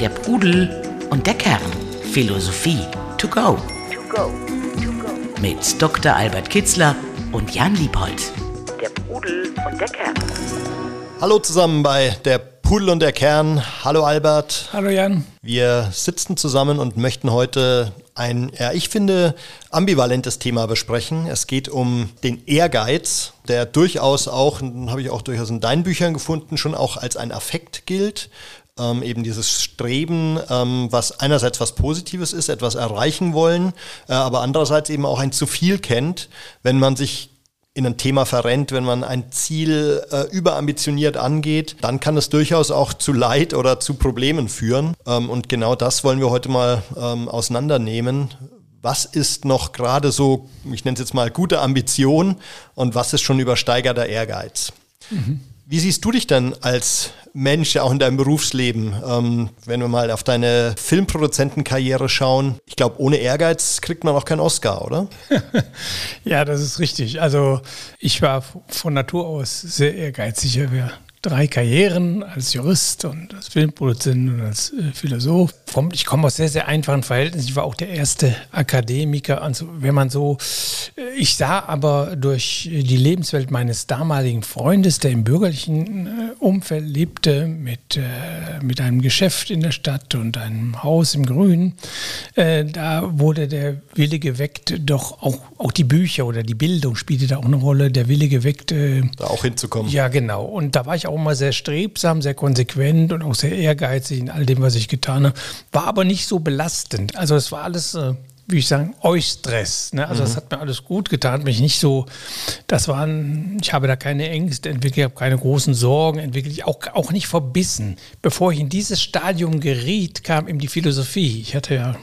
Der Pudel und der Kern. Philosophie to go. Mit Dr. Albert Kitzler und Jan Liebold. Der Pudel und der Kern. Hallo zusammen bei der Pudel und der Kern. Hallo Albert. Hallo Jan. Wir sitzen zusammen und möchten heute ein, ja, ich finde, ambivalentes Thema besprechen. Es geht um den Ehrgeiz, der durchaus auch, habe ich auch durchaus in deinen Büchern gefunden, schon auch als ein Affekt gilt. Ähm, eben dieses Streben, ähm, was einerseits was Positives ist, etwas erreichen wollen, äh, aber andererseits eben auch ein zu viel kennt, wenn man sich in ein Thema verrennt, wenn man ein Ziel äh, überambitioniert angeht, dann kann es durchaus auch zu Leid oder zu Problemen führen. Ähm, und genau das wollen wir heute mal ähm, auseinandernehmen. Was ist noch gerade so, ich nenne es jetzt mal gute Ambition und was ist schon übersteigerter Ehrgeiz? Mhm. Wie siehst du dich denn als Mensch, auch in deinem Berufsleben? Ähm, wenn wir mal auf deine Filmproduzentenkarriere schauen, ich glaube, ohne Ehrgeiz kriegt man auch keinen Oscar, oder? ja, das ist richtig. Also ich war von Natur aus sehr ehrgeizig. Wir drei Karrieren als Jurist und als Filmproduzent und als äh, Philosoph. Ich komme aus sehr, sehr einfachen Verhältnissen. Ich war auch der erste Akademiker. Also, wenn man so, äh, ich sah aber durch die Lebenswelt meines damaligen Freundes, der im bürgerlichen äh, Umfeld lebte, mit, mit einem Geschäft in der Stadt und einem Haus im Grünen, da wurde der Wille geweckt, doch auch, auch die Bücher oder die Bildung spielte da auch eine Rolle, der Wille geweckt. Da auch hinzukommen. Ja, genau. Und da war ich auch auch immer sehr strebsam, sehr konsequent und auch sehr ehrgeizig in all dem, was ich getan habe. War aber nicht so belastend. Also es war alles äh, wie ich sagen, Eustress. Ne? Also mhm. das hat mir alles gut getan, mich nicht so, das waren, ich habe da keine Ängste entwickelt, ich habe keine großen Sorgen entwickelt, ich auch, auch nicht verbissen. Bevor ich in dieses Stadium geriet, kam eben die Philosophie. Ich hatte ja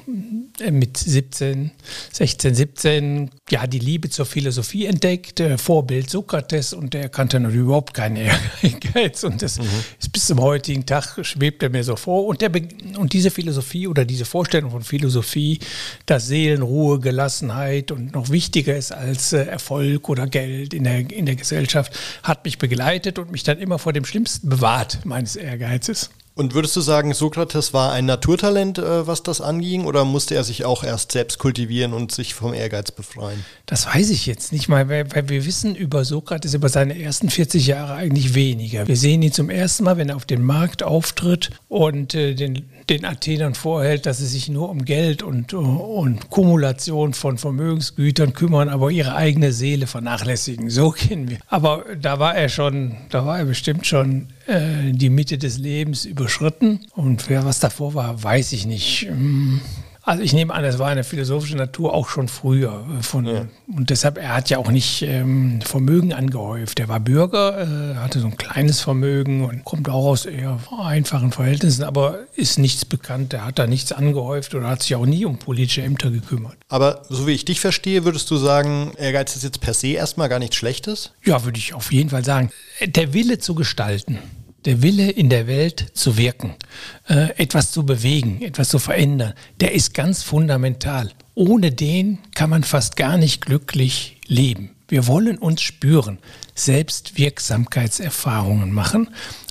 äh, mit 17, 16, 17 ja die Liebe zur Philosophie entdeckt, äh, Vorbild Sokrates und der kannte natürlich überhaupt keinen Ehrgeiz und das mhm. ist bis zum heutigen Tag schwebt er mir so vor und, der, und diese Philosophie oder diese Vorstellung von Philosophie, dass Seelenruhe, Gelassenheit und noch wichtiger ist als äh, Erfolg oder Geld in der, in der Gesellschaft, hat mich begleitet und mich dann immer vor dem Schlimmsten bewahrt, meines Ehrgeizes. Und würdest du sagen, Sokrates war ein Naturtalent, äh, was das anging, oder musste er sich auch erst selbst kultivieren und sich vom Ehrgeiz befreien? Das weiß ich jetzt nicht mal, weil, wir wissen über Sokrates, über seine ersten 40 Jahre eigentlich weniger. Wir sehen ihn zum ersten Mal, wenn er auf dem Markt auftritt und äh, den, den Athenern vorhält, dass sie sich nur um Geld und, und Kumulation von Vermögensgütern kümmern, aber ihre eigene Seele vernachlässigen. So kennen wir. Aber da war er schon, da war er bestimmt schon äh, die Mitte des Lebens überschritten. Und wer was davor war, weiß ich nicht. Hm. Also ich nehme an, es war eine philosophische Natur auch schon früher. Äh, von, ja. Und deshalb, er hat ja auch nicht ähm, Vermögen angehäuft. Er war Bürger, äh, hatte so ein kleines Vermögen und kommt auch aus eher einfachen Verhältnissen, aber ist nichts bekannt. Er hat da nichts angehäuft oder hat sich auch nie um politische Ämter gekümmert. Aber so wie ich dich verstehe, würdest du sagen, Ehrgeiz ist jetzt per se erstmal gar nichts Schlechtes? Ja, würde ich auf jeden Fall sagen. Der Wille zu gestalten der Wille in der Welt zu wirken, äh, etwas zu bewegen, etwas zu verändern, der ist ganz fundamental. Ohne den kann man fast gar nicht glücklich leben. Wir wollen uns spüren, Selbstwirksamkeitserfahrungen machen.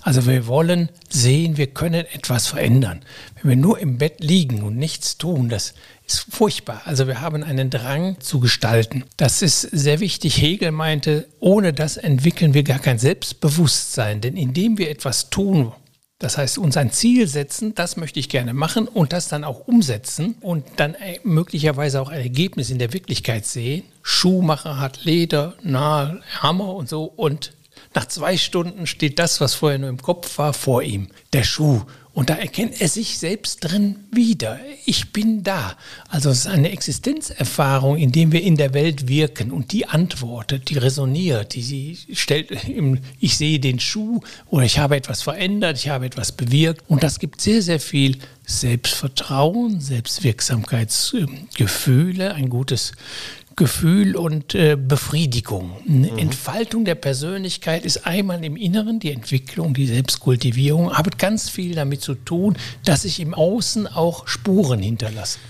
Also wir wollen sehen, wir können etwas verändern. Wenn wir nur im Bett liegen und nichts tun, das ist furchtbar. Also wir haben einen Drang zu gestalten. Das ist sehr wichtig. Hegel meinte, ohne das entwickeln wir gar kein Selbstbewusstsein. Denn indem wir etwas tun, das heißt, uns ein Ziel setzen, das möchte ich gerne machen und das dann auch umsetzen und dann äh, möglicherweise auch ein Ergebnis in der Wirklichkeit sehen. Schuhmacher hat Leder, Nahe, Hammer und so und nach zwei Stunden steht das, was vorher nur im Kopf war, vor ihm. Der Schuh. Und da erkennt er sich selbst drin wieder. Ich bin da. Also es ist eine Existenzerfahrung, in dem wir in der Welt wirken und die antwortet, die resoniert, die sie stellt, ich sehe den Schuh oder ich habe etwas verändert, ich habe etwas bewirkt. Und das gibt sehr, sehr viel Selbstvertrauen, Selbstwirksamkeitsgefühle, ein gutes Gefühl und äh, Befriedigung. Eine mhm. Entfaltung der Persönlichkeit ist einmal im Inneren, die Entwicklung, die Selbstkultivierung, hat ganz viel damit zu tun, dass sich im Außen auch Spuren hinterlassen.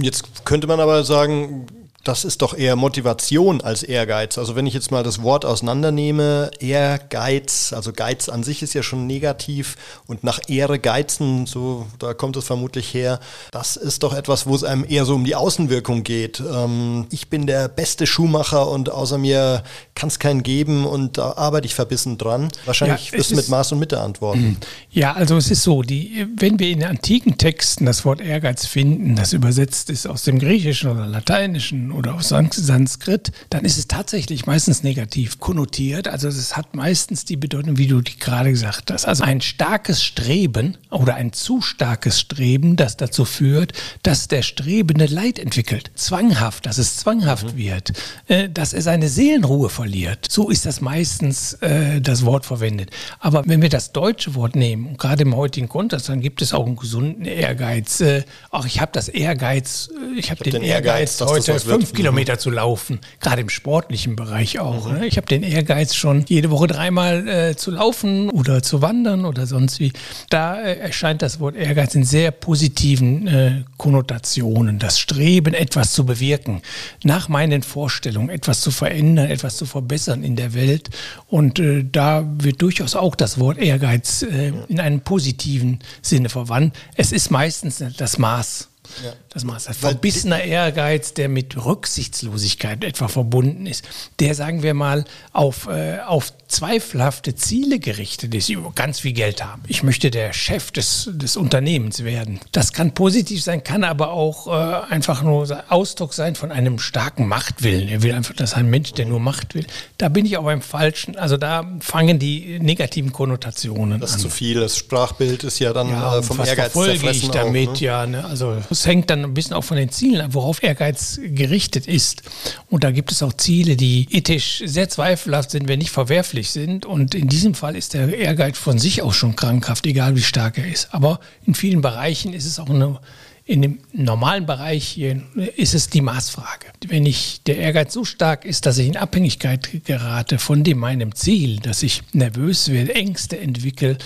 Jetzt könnte man aber sagen, das ist doch eher Motivation als Ehrgeiz. Also wenn ich jetzt mal das Wort auseinandernehme, Ehrgeiz, also Geiz an sich ist ja schon negativ und nach Ehre geizen, so da kommt es vermutlich her. Das ist doch etwas, wo es einem eher so um die Außenwirkung geht. Ähm, ich bin der beste Schuhmacher und außer mir kann es keinen geben und da arbeite ich verbissen dran. Wahrscheinlich ja, wirst du mit Maß und Mitte antworten. Mhm. Ja, also es ist so, die, wenn wir in antiken Texten das Wort Ehrgeiz finden, das übersetzt ist aus dem Griechischen oder Lateinischen oder aus Sanskrit, dann ist es tatsächlich meistens negativ konnotiert. Also es hat meistens die Bedeutung, wie du die gerade gesagt hast. Also ein starkes Streben oder ein zu starkes Streben, das dazu führt, dass der Strebende Leid entwickelt. Zwanghaft, dass es zwanghaft mhm. wird, äh, dass er seine Seelenruhe verliert. So ist das meistens äh, das Wort verwendet. Aber wenn wir das deutsche Wort nehmen, und gerade im heutigen Kontext, dann gibt es auch einen gesunden Ehrgeiz. Äh, auch ich habe das Ehrgeiz, äh, ich habe den, den, Ehrgeiz, Ehrgeiz heute fünf Kilometer zu laufen, gerade im sportlichen Bereich auch. Mhm. Ne? Ich habe den Ehrgeiz schon jede Woche dreimal äh, zu laufen oder zu wandern oder sonst wie. Da äh, erscheint das Wort Ehrgeiz in sehr positiven äh, Konnotationen. Das Streben, etwas zu bewirken, nach meinen Vorstellungen etwas zu verändern, etwas zu verbessern in der Welt. Und äh, da wird durchaus auch das Wort Ehrgeiz äh, in einem positiven Sinne verwandt. Es ist meistens das Maß. Ja. Das Maß. Verbissener Ehrgeiz, der mit Rücksichtslosigkeit etwa verbunden ist, der, sagen wir mal, auf, äh, auf zweifelhafte Ziele gerichtet ist, die ganz viel Geld haben. Ich möchte der Chef des, des Unternehmens werden. Das kann positiv sein, kann aber auch äh, einfach nur Ausdruck sein von einem starken Machtwillen. Er will einfach, dass ein Mensch, der nur Macht will. Da bin ich auch beim Falschen. Also da fangen die negativen Konnotationen das an. Das ist zu viel. Das Sprachbild ist ja dann ja, äh, vom Ehrgeiz verfolge ich damit, auch, ne? ja. Ne? Also hängt dann ein bisschen auch von den Zielen ab, worauf Ehrgeiz gerichtet ist. Und da gibt es auch Ziele, die ethisch sehr zweifelhaft sind, wenn nicht verwerflich sind. Und in diesem Fall ist der Ehrgeiz von sich auch schon krankhaft, egal wie stark er ist. Aber in vielen Bereichen ist es auch eine in dem normalen Bereich ist es die Maßfrage. Wenn ich der Ehrgeiz so stark ist, dass ich in Abhängigkeit gerate von dem meinem Ziel, dass ich nervös werde, Ängste entwickle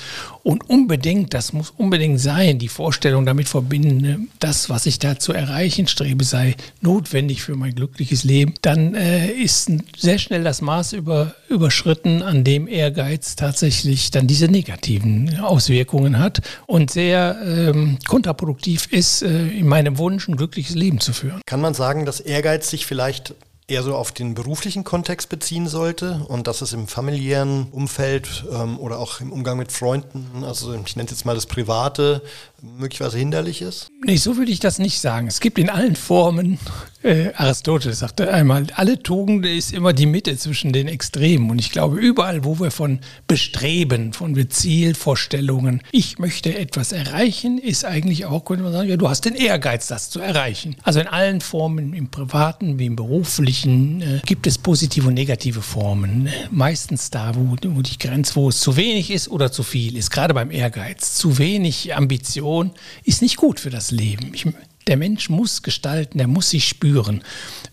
und unbedingt, das muss unbedingt sein, die Vorstellung damit verbinden, das, was ich da zu erreichen strebe, sei notwendig für mein glückliches Leben, dann äh, ist sehr schnell das Maß über, überschritten, an dem Ehrgeiz tatsächlich dann diese negativen Auswirkungen hat und sehr ähm, kontraproduktiv ist, äh, in meinem Wunsch ein glückliches Leben zu führen. Kann man sagen, dass Ehrgeiz sich vielleicht eher so auf den beruflichen Kontext beziehen sollte und dass es im familiären Umfeld ähm, oder auch im Umgang mit Freunden, also ich nenne es jetzt mal das Private, möglicherweise hinderlich ist? Nee, so würde ich das nicht sagen. Es gibt in allen Formen, äh, Aristoteles sagte einmal, alle Tugenden ist immer die Mitte zwischen den Extremen. Und ich glaube, überall, wo wir von Bestreben, von Zielvorstellungen, ich möchte etwas erreichen, ist eigentlich auch, könnte man sagen, ja, du hast den Ehrgeiz, das zu erreichen. Also in allen Formen, im privaten wie im beruflichen, äh, gibt es positive und negative Formen. Meistens da, wo, wo die Grenze, wo es zu wenig ist oder zu viel ist, gerade beim Ehrgeiz. Zu wenig Ambition Situation ist nicht gut für das Leben. Ich, der Mensch muss gestalten, er muss sich spüren.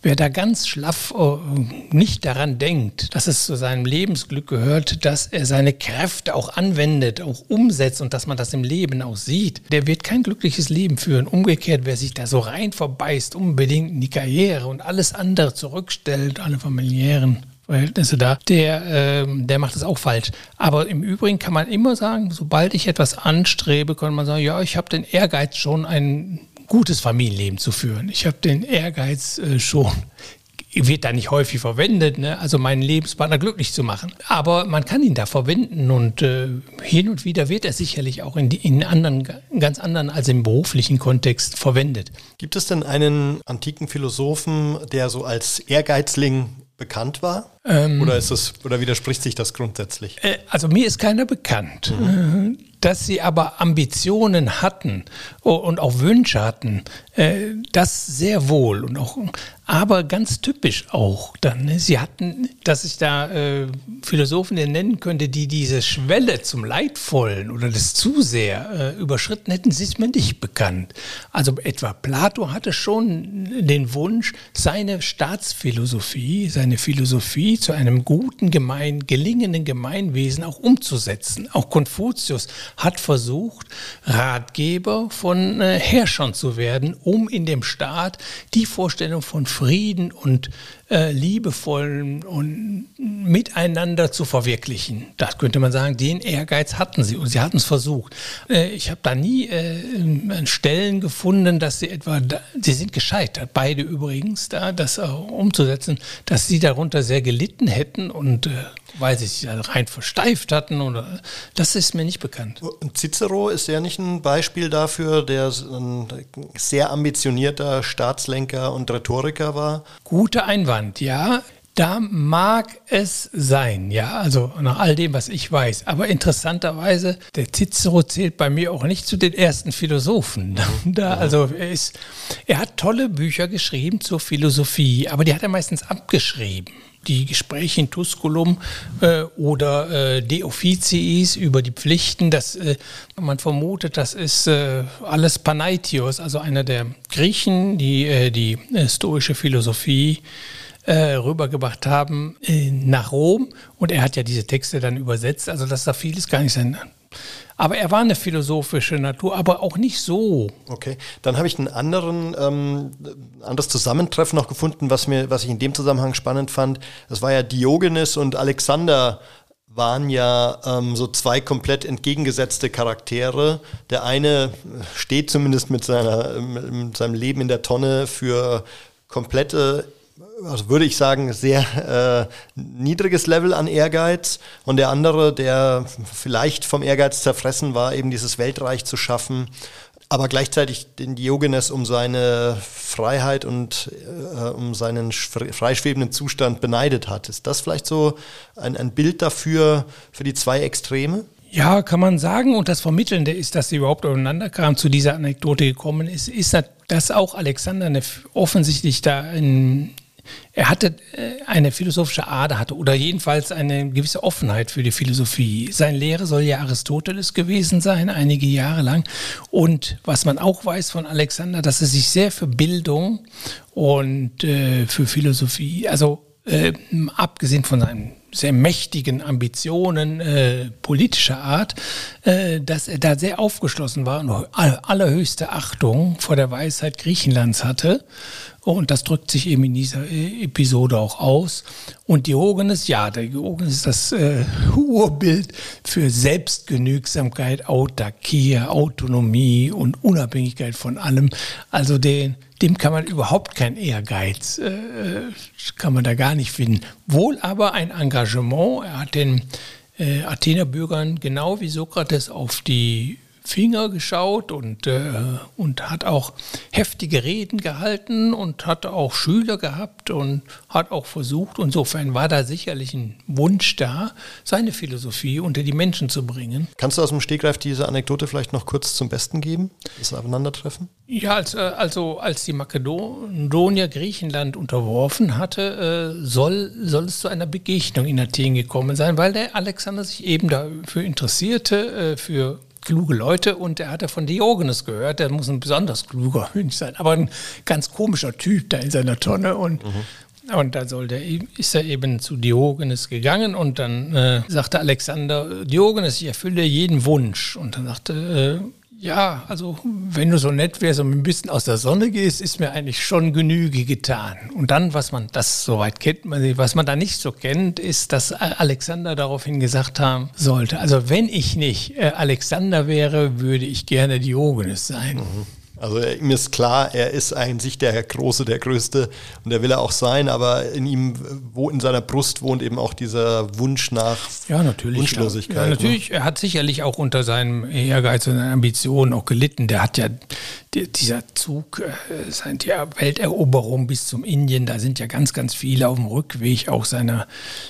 Wer da ganz schlaff äh, nicht daran denkt, dass es zu seinem Lebensglück gehört, dass er seine Kräfte auch anwendet, auch umsetzt und dass man das im Leben auch sieht, der wird kein glückliches Leben führen. Umgekehrt, wer sich da so rein verbeißt, unbedingt in die Karriere und alles andere zurückstellt, alle familiären Verhältnisse da, der, äh, der macht es auch falsch. Aber im Übrigen kann man immer sagen, sobald ich etwas anstrebe, kann man sagen, ja, ich habe den Ehrgeiz schon ein gutes Familienleben zu führen. Ich habe den Ehrgeiz äh, schon wird da nicht häufig verwendet, ne? also meinen Lebenspartner glücklich zu machen. Aber man kann ihn da verwenden und äh, hin und wieder wird er sicherlich auch in, die, in anderen, ganz anderen als im beruflichen Kontext verwendet. Gibt es denn einen antiken Philosophen, der so als Ehrgeizling bekannt war? Ähm, oder, ist es, oder widerspricht sich das grundsätzlich? Äh, also mir ist keiner bekannt. Mhm. Dass sie aber Ambitionen hatten und auch Wünsche hatten, äh, das sehr wohl und auch aber ganz typisch auch dann. Ne? Sie hatten, dass ich da äh, Philosophen nennen könnte, die diese Schwelle zum Leidvollen oder des zu sehr äh, überschritten hätten, sie ist mir nicht bekannt. Also etwa Plato hatte schon den Wunsch, seine Staatsphilosophie, seine Philosophie zu einem guten, gemein, gelingenden Gemeinwesen auch umzusetzen. Auch Konfuzius hat versucht, Ratgeber von äh, Herrschern zu werden, um in dem Staat die Vorstellung von Frieden und äh, liebevollen und miteinander zu verwirklichen. Das könnte man sagen, den Ehrgeiz hatten sie und sie hatten es versucht. Äh, ich habe da nie äh, Stellen gefunden, dass sie etwa, da, sie sind gescheitert, beide übrigens, da das äh, umzusetzen, dass sie darunter sehr gelitten hätten und äh, weil sie sich rein versteift hatten oder das ist mir nicht bekannt. Cicero ist ja nicht ein Beispiel dafür, der ein sehr ambitionierter Staatslenker und Rhetoriker war. Guter Einwand, ja. Da mag es sein, ja, also nach all dem, was ich weiß. Aber interessanterweise, der Cicero zählt bei mir auch nicht zu den ersten Philosophen. Da, also er ist, er hat tolle Bücher geschrieben zur Philosophie, aber die hat er meistens abgeschrieben die Gespräche in Tusculum äh, oder äh, De Officiis über die Pflichten, das, äh, man vermutet, das ist äh, alles Panaitios, also einer der Griechen, die äh, die äh, stoische Philosophie rübergebracht haben nach Rom. Und er hat ja diese Texte dann übersetzt, also dass da vieles gar nicht sein aber er war eine philosophische Natur, aber auch nicht so. Okay, dann habe ich einen anderen, ähm, anderes Zusammentreffen noch gefunden, was, mir, was ich in dem Zusammenhang spannend fand. Das war ja Diogenes und Alexander waren ja ähm, so zwei komplett entgegengesetzte Charaktere. Der eine steht zumindest mit, seiner, mit seinem Leben in der Tonne für komplette also würde ich sagen, sehr äh, niedriges Level an Ehrgeiz. Und der andere, der vielleicht vom Ehrgeiz zerfressen war, eben dieses Weltreich zu schaffen, aber gleichzeitig den Diogenes um seine Freiheit und äh, um seinen freischwebenden Zustand beneidet hat. Ist das vielleicht so ein, ein Bild dafür, für die zwei Extreme? Ja, kann man sagen. Und das Vermittelnde ist, dass sie überhaupt aufeinander kam, zu dieser Anekdote gekommen ist, ist, dass auch Alexander offensichtlich da ein er hatte äh, eine philosophische Ader hatte oder jedenfalls eine gewisse Offenheit für die Philosophie. Sein Lehre soll ja Aristoteles gewesen sein, einige Jahre lang. Und was man auch weiß von Alexander, dass er sich sehr für Bildung und äh, für Philosophie, also äh, abgesehen von seinen sehr mächtigen Ambitionen äh, politischer Art, äh, dass er da sehr aufgeschlossen war und allerhöchste Achtung vor der Weisheit Griechenlands hatte und das drückt sich eben in dieser äh, Episode auch aus. Und Diogenes, ja, der Diogenes ist das äh, Urbild für Selbstgenügsamkeit, Autarkie, Autonomie und Unabhängigkeit von allem. Also den, dem kann man überhaupt kein Ehrgeiz, äh, kann man da gar nicht finden. Wohl aber ein Engagement. Er hat den äh, Athener Bürgern genau wie Sokrates auf die Finger geschaut und, äh, und hat auch heftige Reden gehalten und hat auch Schüler gehabt und hat auch versucht, insofern war da sicherlich ein Wunsch da, seine Philosophie unter die Menschen zu bringen. Kannst du aus dem Stegreif diese Anekdote vielleicht noch kurz zum Besten geben, das Aufeinandertreffen? Ja, als, äh, also als die Makedonier Griechenland unterworfen hatte, äh, soll, soll es zu einer Begegnung in Athen gekommen sein, weil der Alexander sich eben dafür interessierte, äh, für kluge Leute und er hatte von Diogenes gehört, der muss ein besonders kluger Mensch sein, aber ein ganz komischer Typ da in seiner Tonne und mhm. Und da soll der, ist er eben zu Diogenes gegangen und dann äh, sagte Alexander, Diogenes, ich erfülle jeden Wunsch. Und dann sagte äh, ja, also wenn du so nett wärst und ein bisschen aus der Sonne gehst, ist mir eigentlich schon Genüge getan. Und dann, was man, das soweit kennt was man da nicht so kennt, ist, dass Alexander daraufhin gesagt haben sollte, also wenn ich nicht äh, Alexander wäre, würde ich gerne Diogenes sein. Mhm. Also ihm ist klar, er ist eigentlich der Große, der Größte und der will er auch sein, aber in ihm, wo in seiner Brust wohnt eben auch dieser Wunsch nach ja, natürlich, Wunschlosigkeit. Ja, natürlich, ne? er hat sicherlich auch unter seinem Ehrgeiz und seinen Ambitionen auch gelitten. Der hat ja dieser Zug, äh, die Welteroberung bis zum Indien, da sind ja ganz, ganz viele auf dem Rückweg auch seiner,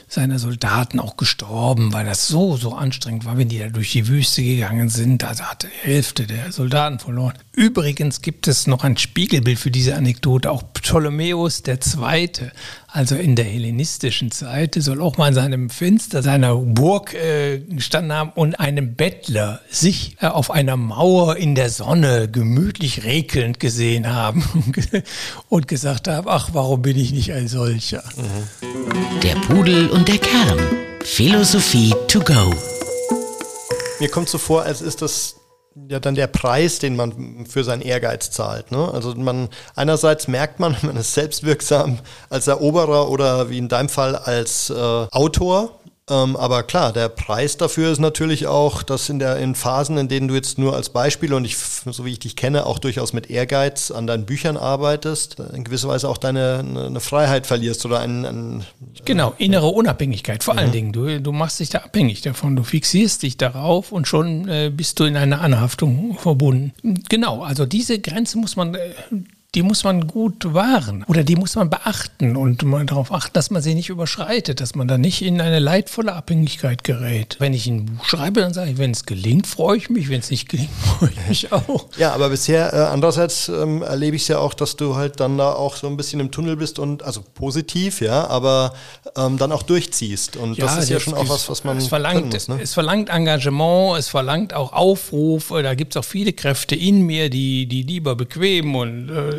seiner Soldaten auch gestorben, weil das so, so anstrengend war, wenn die da durch die Wüste gegangen sind. Also hat die Hälfte der Soldaten verloren. Übrigens gibt es noch ein Spiegelbild für diese Anekdote. Auch Ptolemäus II also in der hellenistischen Zeit, soll auch mal in seinem Fenster seiner Burg äh, gestanden haben und einem Bettler sich äh, auf einer Mauer in der Sonne gemütlich regelnd gesehen haben und gesagt haben, ach, warum bin ich nicht ein solcher? Der Pudel und der Kern. Philosophie to go. Mir kommt so vor, als ist das ja dann der Preis, den man für seinen Ehrgeiz zahlt. Ne? Also man einerseits merkt man, man ist selbstwirksam als Eroberer oder wie in deinem Fall als äh, Autor ähm, aber klar, der Preis dafür ist natürlich auch, dass in, der, in Phasen, in denen du jetzt nur als Beispiel und ich, so wie ich dich kenne, auch durchaus mit Ehrgeiz an deinen Büchern arbeitest, in gewisser Weise auch deine eine Freiheit verlierst oder einen. einen genau, innere Unabhängigkeit vor mhm. allen Dingen. Du, du machst dich da abhängig davon, du fixierst dich darauf und schon äh, bist du in einer Anhaftung verbunden. Genau, also diese Grenze muss man. Äh, die muss man gut wahren oder die muss man beachten und mal darauf achten, dass man sie nicht überschreitet, dass man da nicht in eine leidvolle Abhängigkeit gerät. Wenn ich ein Buch schreibe, dann sage ich, wenn es gelingt, freue ich mich, wenn es nicht gelingt, freue ich mich auch. Ja, aber bisher, äh, andererseits ähm, erlebe ich es ja auch, dass du halt dann da auch so ein bisschen im Tunnel bist und, also positiv, ja, aber ähm, dann auch durchziehst. Und ja, das ist ja schon auch was, was man. Es verlangt, muss, ne? es verlangt Engagement, es verlangt auch Aufruf, da gibt es auch viele Kräfte in mir, die, die lieber bequem und äh,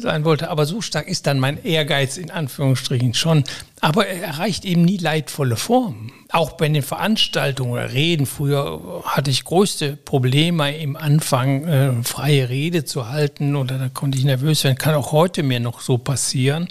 sein wollte. Aber so stark ist dann mein Ehrgeiz in Anführungsstrichen schon. Aber er erreicht eben nie leidvolle Formen auch bei den Veranstaltungen oder Reden, früher hatte ich größte Probleme im Anfang, äh, freie Rede zu halten oder da konnte ich nervös werden. Kann auch heute mir noch so passieren.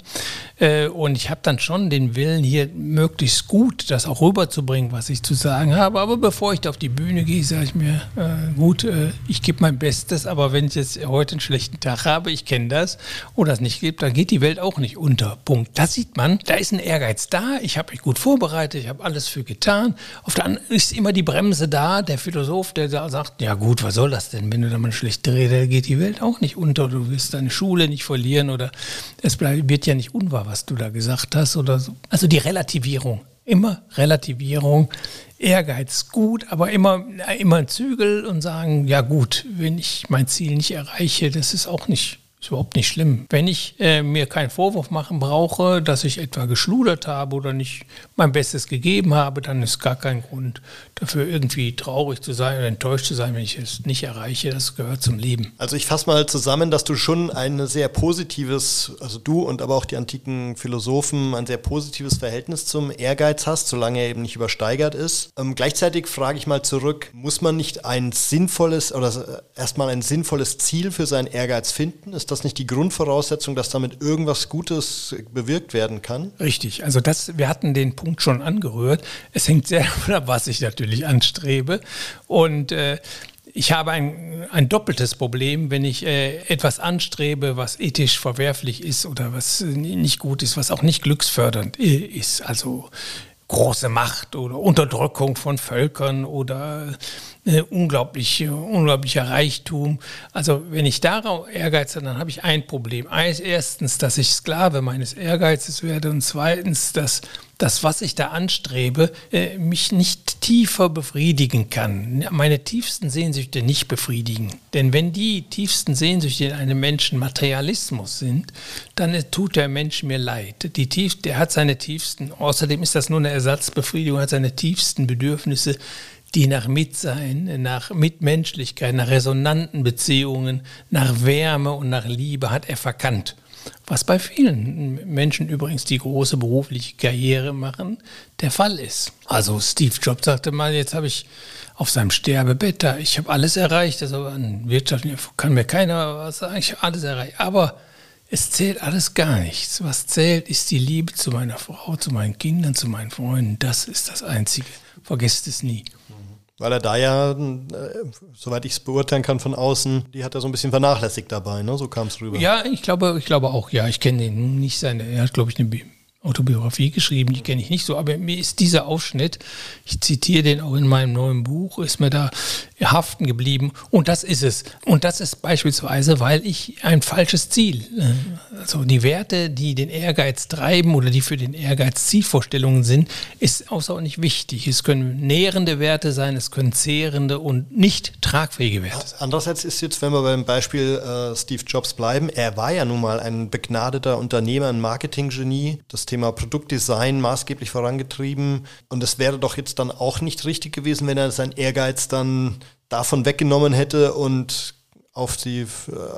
Äh, und ich habe dann schon den Willen, hier möglichst gut das auch rüberzubringen, was ich zu sagen habe. Aber bevor ich da auf die Bühne gehe, sage ich mir, äh, gut, äh, ich gebe mein Bestes, aber wenn ich jetzt heute einen schlechten Tag habe, ich kenne das, oder es nicht gibt, dann geht die Welt auch nicht unter. Punkt. Da sieht man, da ist ein Ehrgeiz da, ich habe mich gut vorbereitet, ich habe alles für getan. Auf der anderen ist immer die Bremse da, der Philosoph, der sagt, ja gut, was soll das denn? Wenn du da mal schlecht redest, geht die Welt auch nicht unter. Du wirst deine Schule nicht verlieren oder es wird ja nicht unwahr, was du da gesagt hast oder so. Also die Relativierung. Immer Relativierung. Ehrgeiz gut, aber immer, immer ein Zügel und sagen, ja gut, wenn ich mein Ziel nicht erreiche, das ist auch nicht ist überhaupt nicht schlimm. Wenn ich äh, mir keinen Vorwurf machen brauche, dass ich etwa geschludert habe oder nicht mein Bestes gegeben habe, dann ist gar kein Grund dafür irgendwie traurig zu sein oder enttäuscht zu sein, wenn ich es nicht erreiche. Das gehört zum Leben. Also ich fasse mal zusammen, dass du schon ein sehr positives, also du und aber auch die antiken Philosophen, ein sehr positives Verhältnis zum Ehrgeiz hast, solange er eben nicht übersteigert ist. Ähm, gleichzeitig frage ich mal zurück, muss man nicht ein sinnvolles oder erstmal ein sinnvolles Ziel für seinen Ehrgeiz finden? Ist das nicht die Grundvoraussetzung, dass damit irgendwas Gutes bewirkt werden kann? Richtig, also das, wir hatten den Punkt schon angerührt. Es hängt sehr davon ab, was ich natürlich anstrebe. Und äh, ich habe ein, ein doppeltes Problem, wenn ich äh, etwas anstrebe, was ethisch verwerflich ist oder was nicht gut ist, was auch nicht glücksfördernd ist. Also große Macht oder Unterdrückung von Völkern oder äh, unglaublich, unglaublicher Reichtum. Also wenn ich darauf ehrgeize, dann habe ich ein Problem. Erstens, dass ich Sklave meines Ehrgeizes werde und zweitens, dass das, was ich da anstrebe, äh, mich nicht tiefer befriedigen kann, meine tiefsten Sehnsüchte nicht befriedigen. Denn wenn die tiefsten Sehnsüchte in einem Menschen Materialismus sind, dann tut der Mensch mir leid. Die tief, der hat seine tiefsten, außerdem ist das nur eine Ersatzbefriedigung, hat seine tiefsten Bedürfnisse die nach Mitsein, nach Mitmenschlichkeit, nach resonanten Beziehungen, nach Wärme und nach Liebe hat er verkannt. Was bei vielen Menschen übrigens, die große berufliche Karriere machen, der Fall ist. Also Steve Jobs sagte mal, jetzt habe ich auf seinem Sterbebett da, ich habe alles erreicht, also an Wirtschaft kann mir keiner was sagen, ich habe alles erreicht. Aber es zählt alles gar nichts. Was zählt, ist die Liebe zu meiner Frau, zu meinen Kindern, zu meinen Freunden. Das ist das Einzige. Vergesst es nie. Weil er da ja, äh, soweit ich es beurteilen kann von außen, die hat er so ein bisschen vernachlässigt dabei, ne? So kam es rüber. Ja, ich glaube, ich glaube auch, ja. Ich kenne den nicht seine, er hat, glaube ich, eine Autobiografie geschrieben, die kenne ich nicht so, aber mir ist dieser Ausschnitt, ich zitiere den auch in meinem neuen Buch, ist mir da haften geblieben und das ist es. Und das ist beispielsweise, weil ich ein falsches Ziel, äh, also die Werte, die den Ehrgeiz treiben oder die für den Ehrgeiz Zielvorstellungen sind, ist außerordentlich wichtig. Es können nährende Werte sein, es können zehrende und nicht tragfähige Werte sein. Andererseits ist jetzt, wenn wir beim Beispiel äh, Steve Jobs bleiben, er war ja nun mal ein begnadeter Unternehmer, ein Marketinggenie. Das Thema Produktdesign maßgeblich vorangetrieben. Und es wäre doch jetzt dann auch nicht richtig gewesen, wenn er seinen Ehrgeiz dann davon weggenommen hätte und auf die,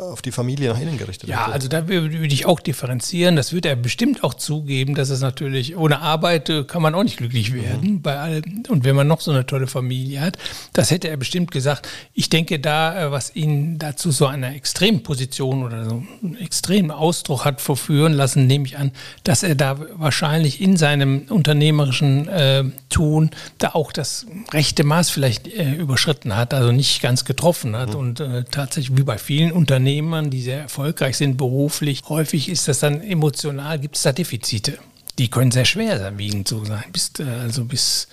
auf die Familie nach innen gerichtet Ja, hätte. also da würde ich auch differenzieren. Das wird er bestimmt auch zugeben, dass es natürlich ohne Arbeit äh, kann man auch nicht glücklich werden. Mhm. Bei allem. Und wenn man noch so eine tolle Familie hat, das hätte er bestimmt gesagt. Ich denke da, äh, was ihn dazu so einer extremen Position oder so einen extremen Ausdruck hat verführen lassen, nehme ich an, dass er da wahrscheinlich in seinem unternehmerischen äh, Tun da auch das rechte Maß vielleicht äh, überschritten hat, also nicht ganz getroffen hat mhm. und äh, tatsächlich wie bei vielen Unternehmern, die sehr erfolgreich sind beruflich, häufig ist das dann emotional, gibt es da Defizite. Die können sehr schwer wiegend so sein. Bis, äh, also bis,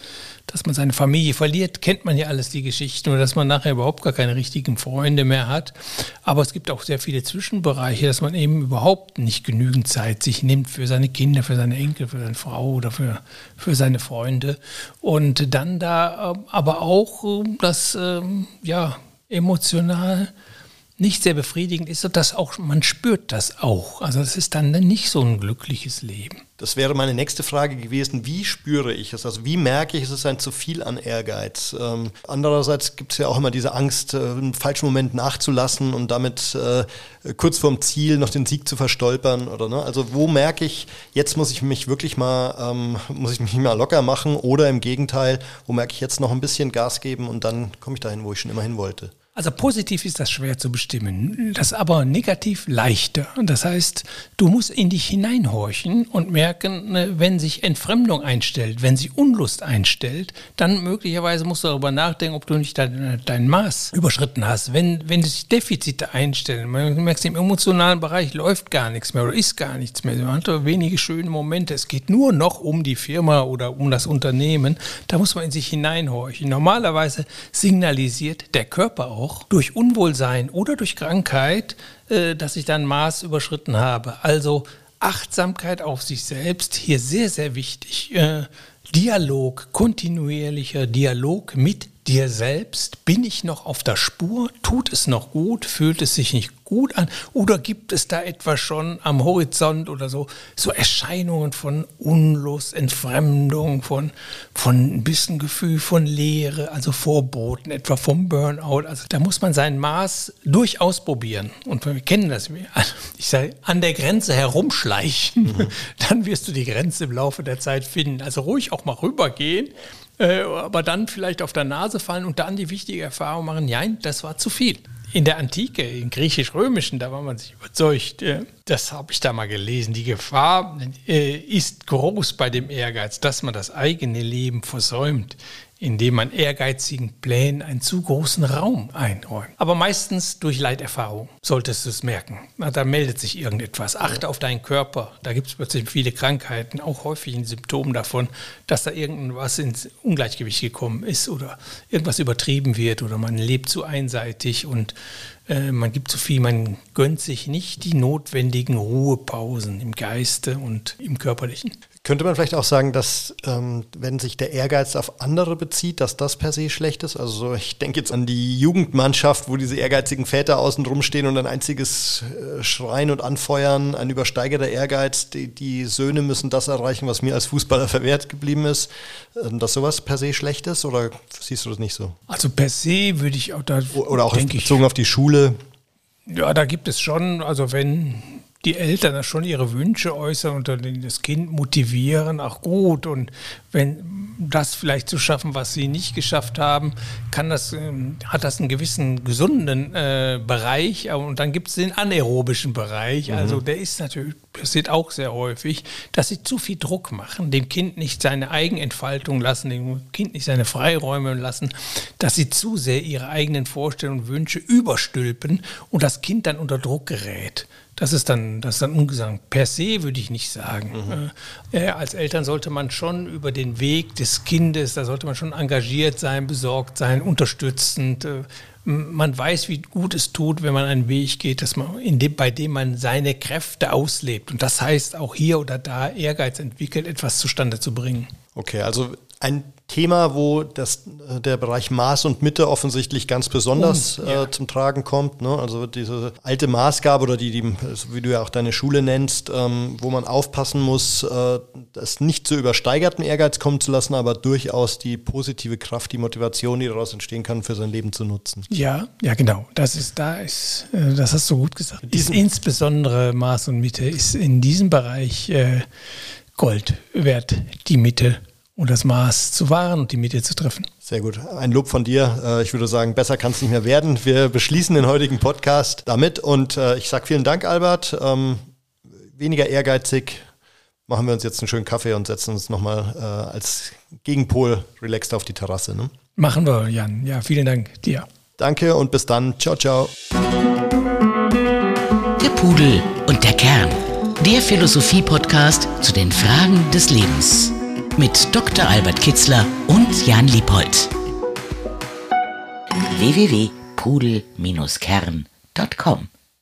dass man seine Familie verliert, kennt man ja alles die Geschichten oder dass man nachher überhaupt gar keine richtigen Freunde mehr hat. Aber es gibt auch sehr viele Zwischenbereiche, dass man eben überhaupt nicht genügend Zeit sich nimmt für seine Kinder, für seine Enkel, für seine Frau oder für, für seine Freunde. Und dann da äh, aber auch äh, das, ähm, ja, emotional nicht sehr befriedigend ist, dass auch man spürt das auch. Also es ist dann nicht so ein glückliches Leben. Das wäre meine nächste Frage gewesen. Wie spüre ich es? Also wie merke ich, es ist ein zu viel an Ehrgeiz? Ähm, andererseits gibt es ja auch immer diese Angst, äh, im falschen Moment nachzulassen und damit äh, kurz vorm Ziel noch den Sieg zu verstolpern. Oder, ne? Also wo merke ich, jetzt muss ich mich wirklich mal, ähm, muss ich mich mal locker machen oder im Gegenteil, wo merke ich jetzt noch ein bisschen Gas geben und dann komme ich dahin, wo ich schon immer hin wollte? Also positiv ist das schwer zu bestimmen, das aber negativ leichter. Das heißt, du musst in dich hineinhorchen und merken, ne, wenn sich Entfremdung einstellt, wenn sich Unlust einstellt, dann möglicherweise musst du darüber nachdenken, ob du nicht dein, dein Maß überschritten hast. Wenn, wenn sich Defizite einstellen, man merkt, im emotionalen Bereich läuft gar nichts mehr oder ist gar nichts mehr. Man hat wenige schöne Momente. Es geht nur noch um die Firma oder um das Unternehmen. Da muss man in sich hineinhorchen. Normalerweise signalisiert der Körper auch, auch durch Unwohlsein oder durch Krankheit, äh, dass ich dann Maß überschritten habe. Also Achtsamkeit auf sich selbst, hier sehr, sehr wichtig. Äh, Dialog, kontinuierlicher Dialog mit dir selbst? Bin ich noch auf der Spur? Tut es noch gut? Fühlt es sich nicht gut an? Oder gibt es da etwas schon am Horizont oder so, so Erscheinungen von Unlust, Entfremdung, von, von ein bisschen Gefühl von Leere, also Vorboten, etwa vom Burnout? Also da muss man sein Maß durchaus probieren. Und wir kennen das, ich sage, an der Grenze herumschleichen, mhm. dann wirst du die Grenze im Laufe der Zeit finden. Also ruhig auch mal rübergehen äh, aber dann vielleicht auf der Nase fallen und dann die wichtige Erfahrung machen, nein, das war zu viel. In der Antike, im griechisch-römischen, da war man sich überzeugt, äh, das habe ich da mal gelesen, die Gefahr äh, ist groß bei dem Ehrgeiz, dass man das eigene Leben versäumt indem man ehrgeizigen Plänen einen zu großen Raum einräumt. Aber meistens durch Leiterfahrung solltest du es merken. Na, da meldet sich irgendetwas. Achte auf deinen Körper. Da gibt es plötzlich viele Krankheiten, auch häufig ein Symptom davon, dass da irgendwas ins Ungleichgewicht gekommen ist oder irgendwas übertrieben wird oder man lebt zu einseitig und äh, man gibt zu viel, man gönnt sich nicht die notwendigen Ruhepausen im Geiste und im Körperlichen. Könnte man vielleicht auch sagen, dass ähm, wenn sich der Ehrgeiz auf andere bezieht, dass das per se schlecht ist? Also ich denke jetzt an die Jugendmannschaft, wo diese ehrgeizigen Väter außen drum stehen und ein einziges äh, Schreien und Anfeuern, ein übersteigerter Ehrgeiz, die, die, Söhne müssen das erreichen, was mir als Fußballer verwehrt geblieben ist, äh, dass sowas per se schlecht ist oder siehst du das nicht so? Also per se würde ich auch da... Oder auch bezogen ich, auf die Schule? Ja, da gibt es schon, also wenn die Eltern schon ihre Wünsche äußern und dann das Kind motivieren, auch gut. Und wenn das vielleicht zu schaffen, was sie nicht geschafft haben, kann das, ähm, hat das einen gewissen gesunden äh, Bereich. Und dann gibt es den anaerobischen Bereich. Mhm. Also der ist natürlich, passiert auch sehr häufig, dass sie zu viel Druck machen, dem Kind nicht seine Eigenentfaltung lassen, dem Kind nicht seine Freiräume lassen, dass sie zu sehr ihre eigenen Vorstellungen und Wünsche überstülpen und das Kind dann unter Druck gerät. Das ist dann, das ist dann ungesagt. Per se würde ich nicht sagen. Mhm. Äh, als Eltern sollte man schon über den Weg des Kindes, da sollte man schon engagiert sein, besorgt sein, unterstützend. Äh, man weiß, wie gut es tut, wenn man einen Weg geht, dass man, dem, bei dem man seine Kräfte auslebt. Und das heißt auch hier oder da Ehrgeiz entwickelt, etwas zustande zu bringen. Okay, also ein Thema, wo das, äh, der Bereich Maß und Mitte offensichtlich ganz besonders und, ja. äh, zum Tragen kommt. Ne? Also diese alte Maßgabe oder die, die, wie du ja auch deine Schule nennst, ähm, wo man aufpassen muss, äh, das nicht zu übersteigerten Ehrgeiz kommen zu lassen, aber durchaus die positive Kraft, die Motivation, die daraus entstehen kann, für sein Leben zu nutzen. Ja, ja, genau. Das ist da ist, äh, das hast du gut gesagt. Ist insbesondere Maß und Mitte ist in diesem Bereich äh, Gold wert, die Mitte und das Maß zu wahren und die Mitte zu treffen. Sehr gut. Ein Lob von dir. Äh, ich würde sagen, besser kann es nicht mehr werden. Wir beschließen den heutigen Podcast damit und äh, ich sage vielen Dank, Albert. Ähm, weniger ehrgeizig. Machen wir uns jetzt einen schönen Kaffee und setzen uns nochmal äh, als Gegenpol relaxed auf die Terrasse. Ne? Machen wir, Jan. Ja, vielen Dank dir. Danke und bis dann. Ciao, ciao. Der Pudel und der Kern. Der Philosophie-Podcast zu den Fragen des Lebens mit Dr. Albert Kitzler und Jan Liebold. www.pudel-kern.com